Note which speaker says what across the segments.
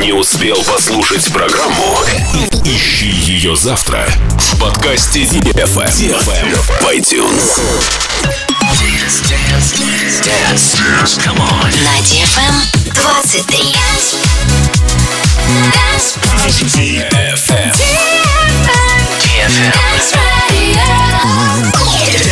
Speaker 1: Не успел послушать программу? Ищи ее завтра в подкасте DFM в iTunes.
Speaker 2: На DFM 23.
Speaker 1: DFM.
Speaker 3: DFM. Dance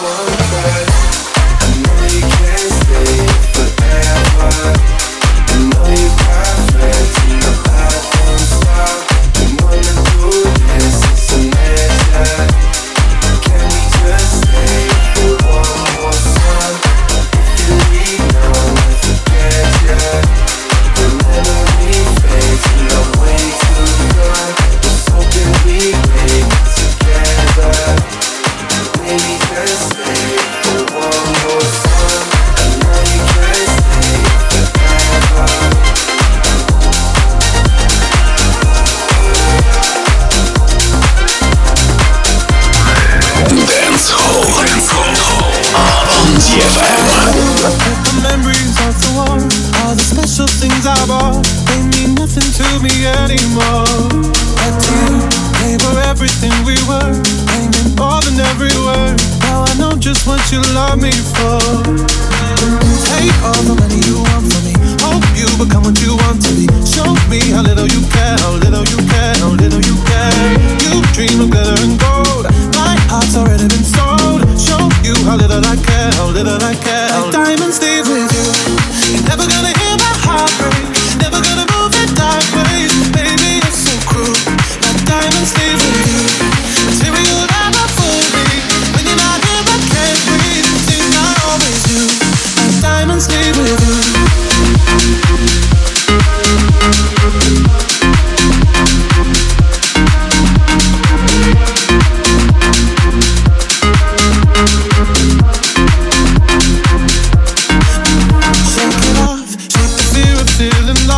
Speaker 4: one.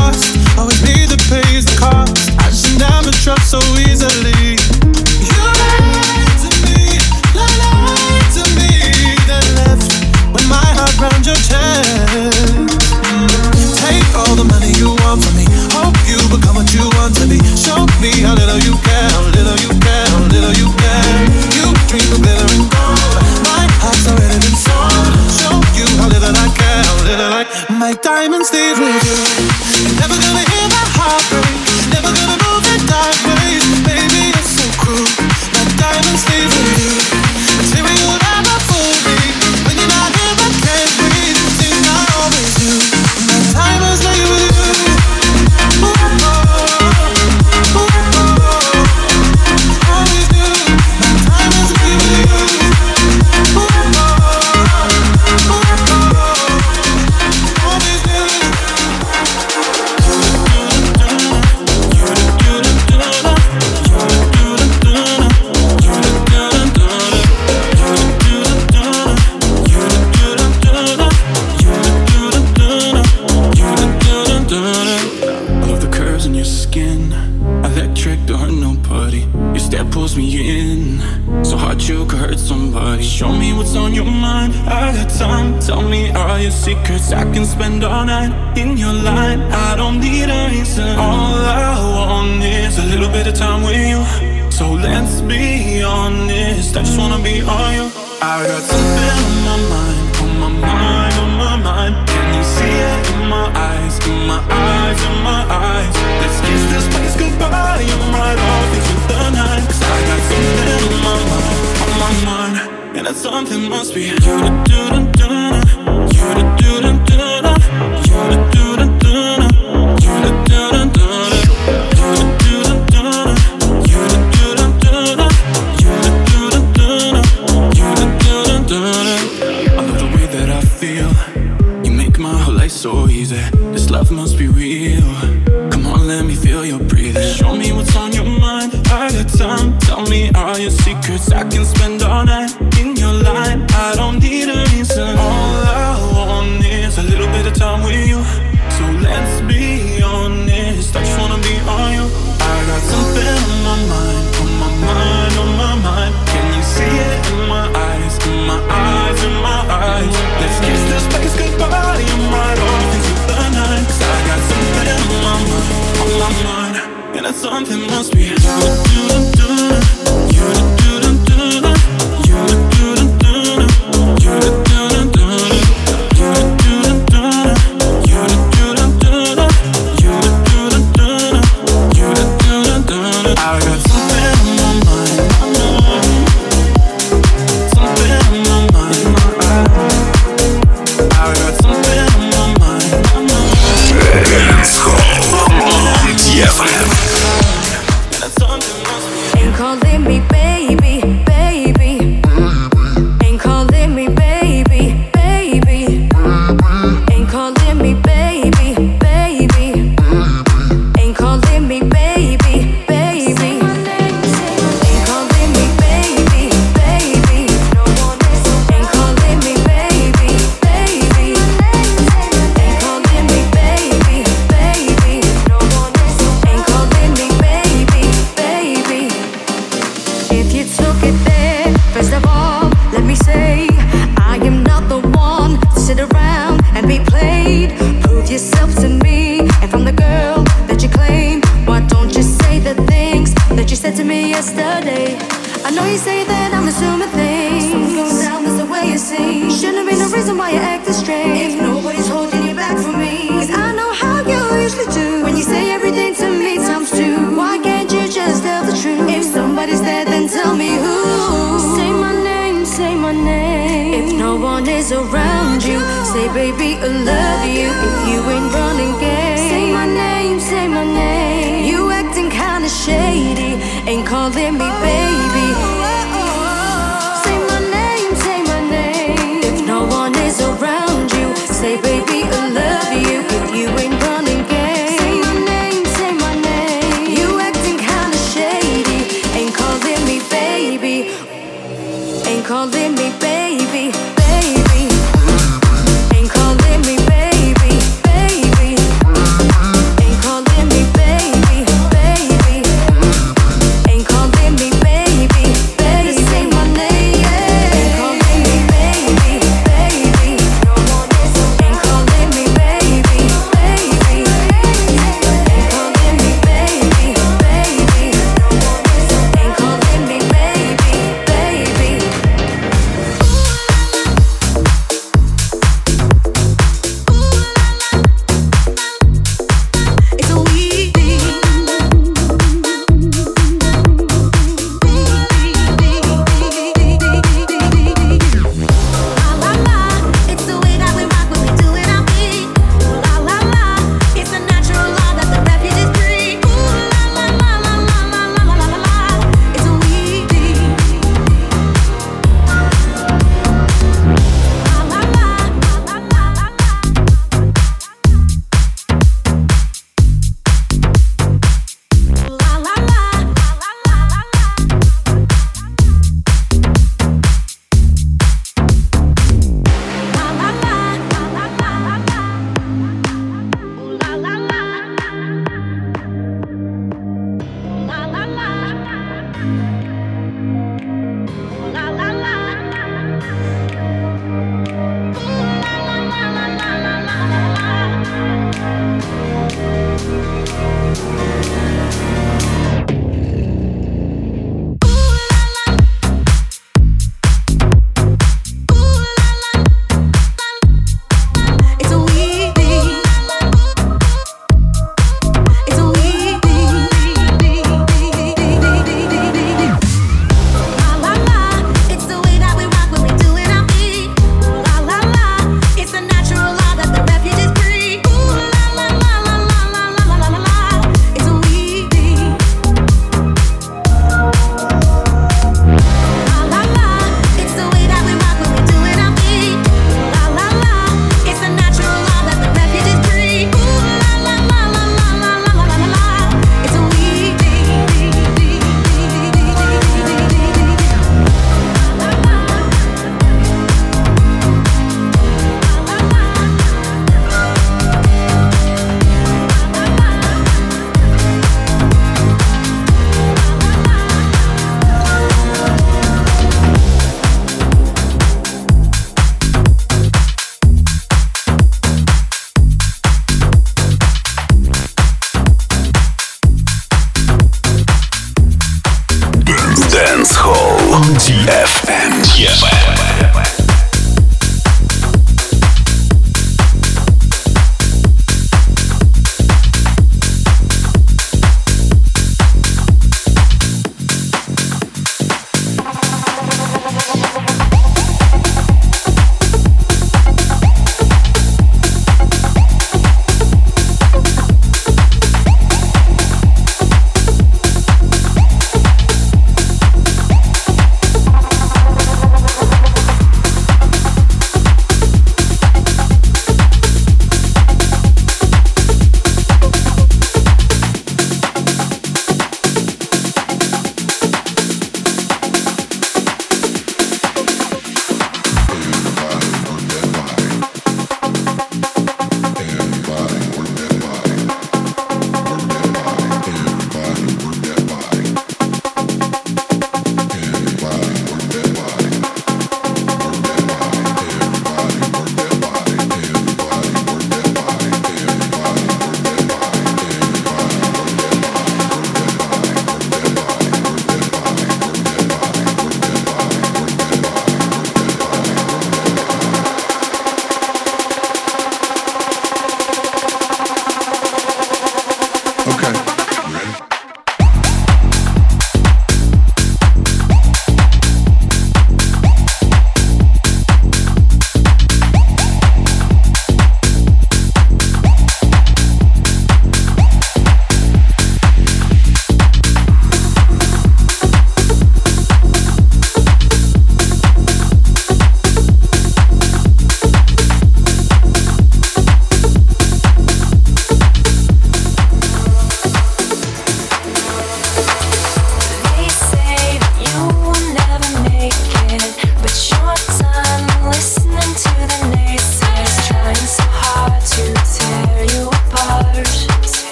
Speaker 5: lost, always something must be you. Do do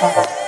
Speaker 1: Thank.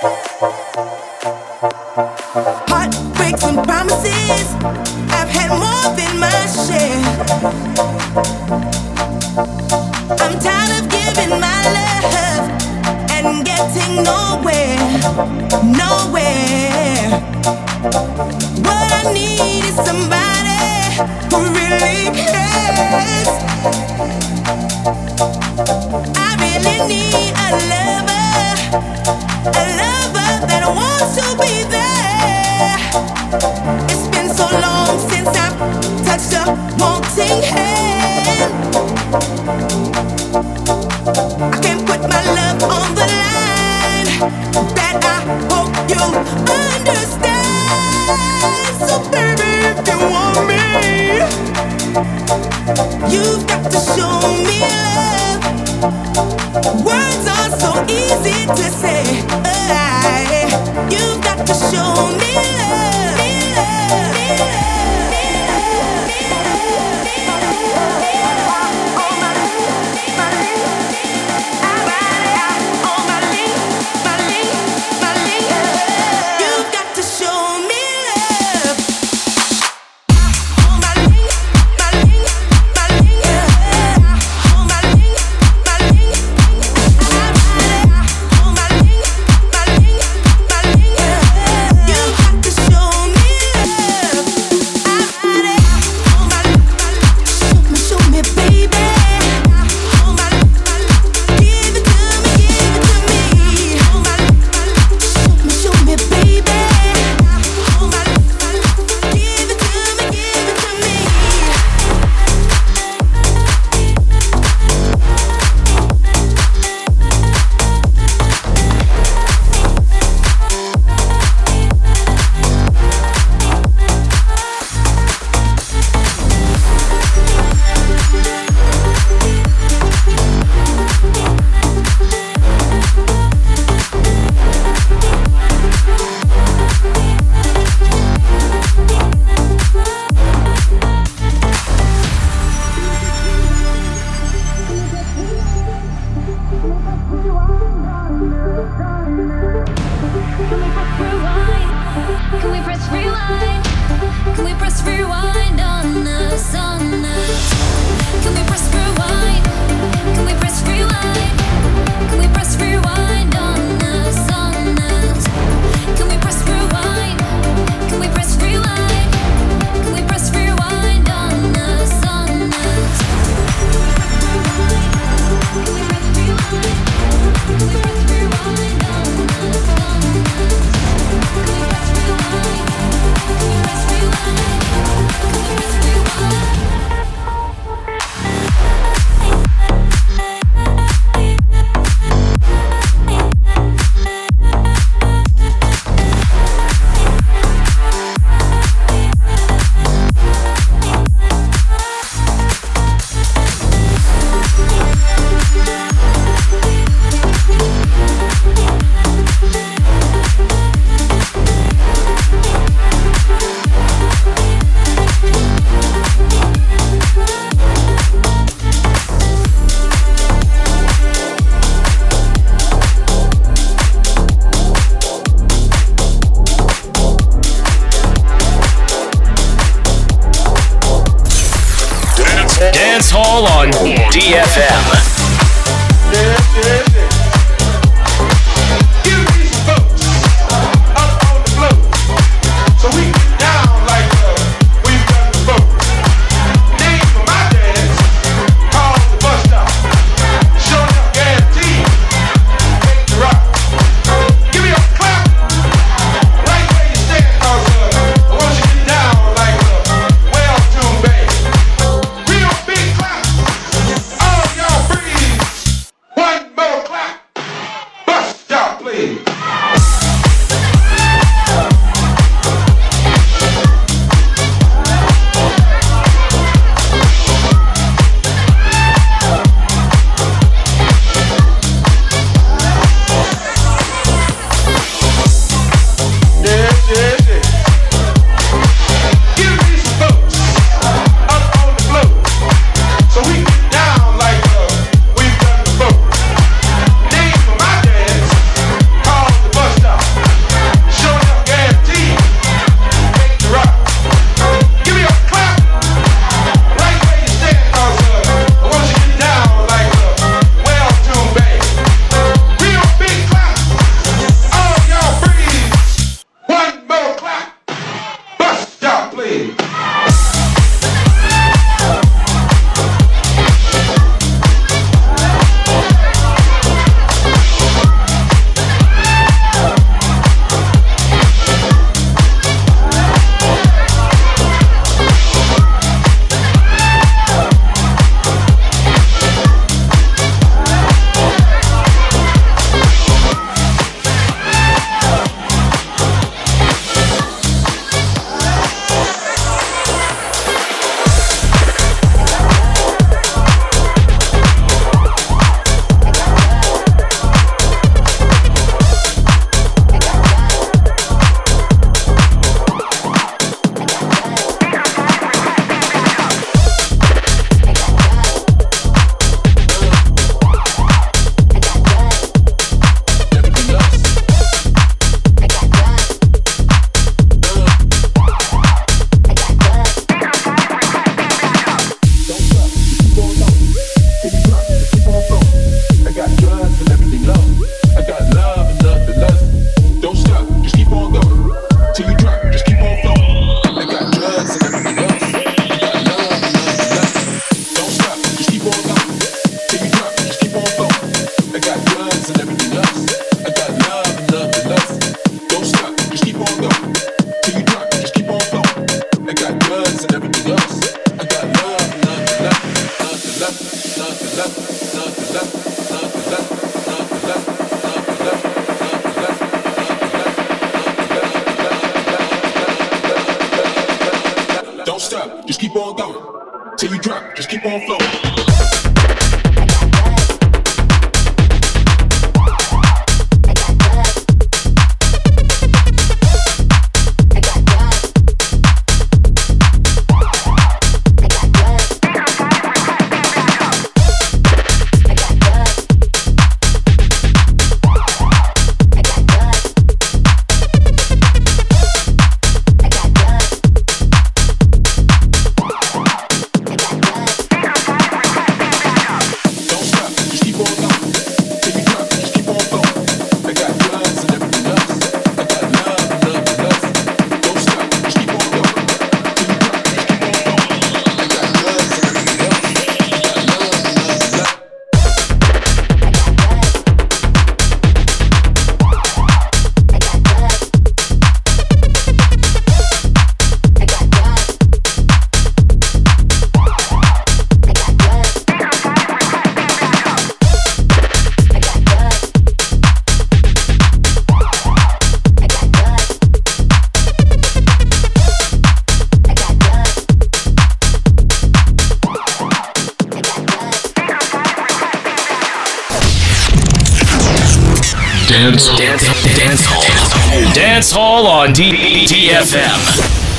Speaker 1: DFM.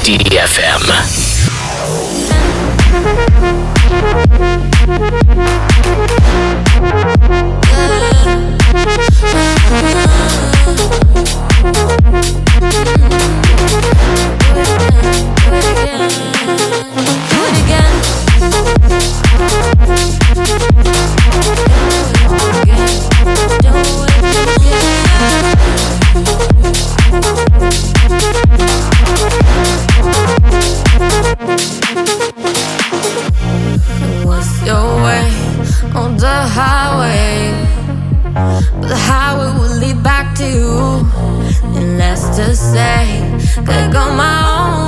Speaker 1: DFM.
Speaker 6: on
Speaker 7: the
Speaker 8: highway. But the highway will lead back to you. And that's to say, could go my own